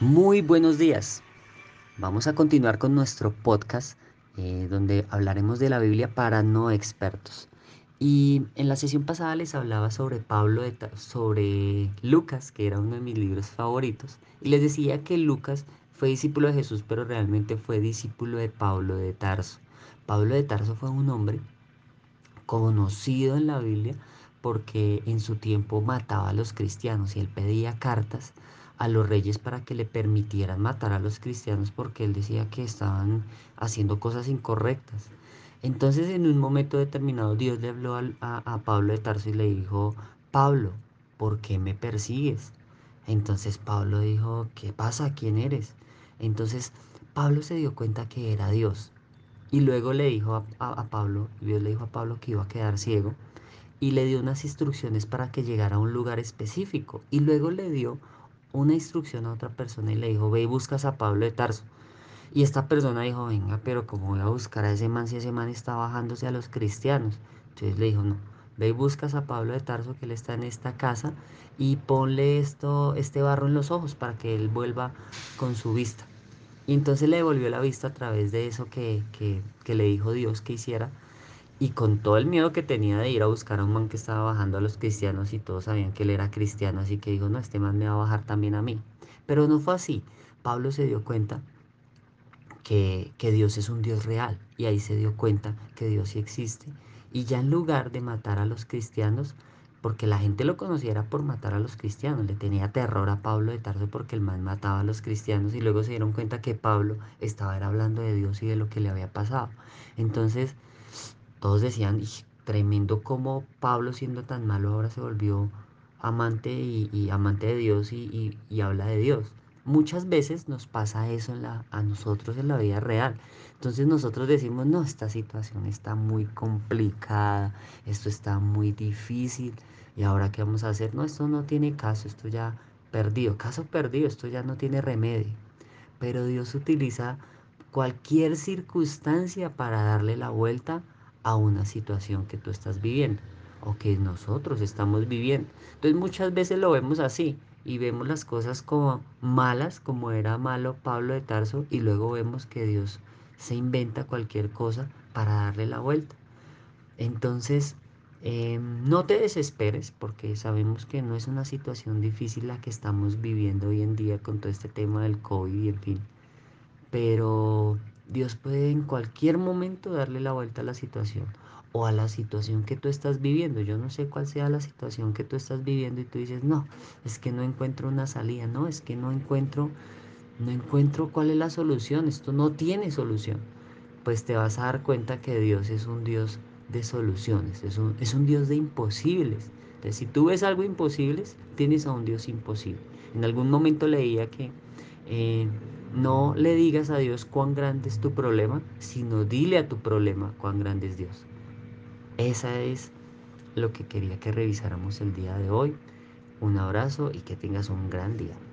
Muy buenos días. Vamos a continuar con nuestro podcast eh, donde hablaremos de la Biblia para no expertos. Y en la sesión pasada les hablaba sobre Pablo, de sobre Lucas, que era uno de mis libros favoritos, y les decía que Lucas fue discípulo de Jesús, pero realmente fue discípulo de Pablo de Tarso. Pablo de Tarso fue un hombre conocido en la Biblia porque en su tiempo mataba a los cristianos y él pedía cartas a los reyes para que le permitieran matar a los cristianos porque él decía que estaban haciendo cosas incorrectas. Entonces en un momento determinado Dios le habló a, a, Pablo de Tarso y le dijo, Pablo, ¿por qué me persigues? Entonces Pablo dijo, ¿qué pasa? ¿Quién eres? Entonces Pablo se dio cuenta que era Dios. Y luego le dijo a, a Pablo, Dios le dijo a Pablo que iba a quedar ciego y le dio unas instrucciones para que llegara a un lugar específico. Y luego le dio una instrucción a otra persona y le dijo, ve y buscas a Pablo de Tarso. Y esta persona dijo, venga, pero ¿cómo voy a buscar a ese man si ese man está bajándose a los cristianos? Entonces le dijo, no, ve y buscas a Pablo de Tarso que él está en esta casa y ponle esto, este barro en los ojos para que él vuelva con su vista. Y entonces le devolvió la vista a través de eso que, que, que le dijo Dios que hiciera y con todo el miedo que tenía de ir a buscar a un man que estaba bajando a los cristianos y todos sabían que él era cristiano, así que dijo, no, este man me va a bajar también a mí. Pero no fue así. Pablo se dio cuenta que, que Dios es un Dios real y ahí se dio cuenta que Dios sí existe. Y ya en lugar de matar a los cristianos, porque la gente lo conociera por matar a los cristianos, le tenía terror a Pablo de Tarso porque el man mataba a los cristianos y luego se dieron cuenta que Pablo estaba hablando de Dios y de lo que le había pasado. Entonces, todos decían, tremendo como Pablo siendo tan malo ahora se volvió amante y, amante de Dios y, habla de Dios. Muchas veces nos pasa eso a nosotros en la vida real. Entonces nosotros decimos, no, esta situación está muy complicada, esto está muy difícil, y ahora qué vamos a hacer? No, esto no tiene caso, esto ya perdido, caso perdido, esto ya no tiene remedio. Pero Dios utiliza cualquier circunstancia para darle la vuelta a una situación que tú estás viviendo o que nosotros estamos viviendo. Entonces muchas veces lo vemos así y vemos las cosas como malas, como era malo Pablo de Tarso, y luego vemos que Dios se inventa cualquier cosa para darle la vuelta. Entonces, em, no te desesperes porque sabemos que no es una situación difícil la que estamos viviendo hoy en día con todo este tema del COVID y en fin. Pero Dios puede en cualquier momento darle la vuelta a la situación o a la situación que tú estás viviendo. Yo no sé cuál sea la situación que tú estás viviendo y tú dices, no, es que no encuentro una salida, no, es que no encuentro, no encuentro cuál es la solución, esto no tiene solución. Pues te vas a dar cuenta que Dios es un Dios de soluciones, es un, es un Dios de imposibles. Entonces, si tú ves algo imposible, tienes a un Dios imposible. En algún momento leía que eh, no le digas a Dios cuán grande es tu problema, sino dile a tu problema cuán grande es Dios. Esa es lo que quería que revisáramos el día de hoy. Un abrazo y que tengas un gran día.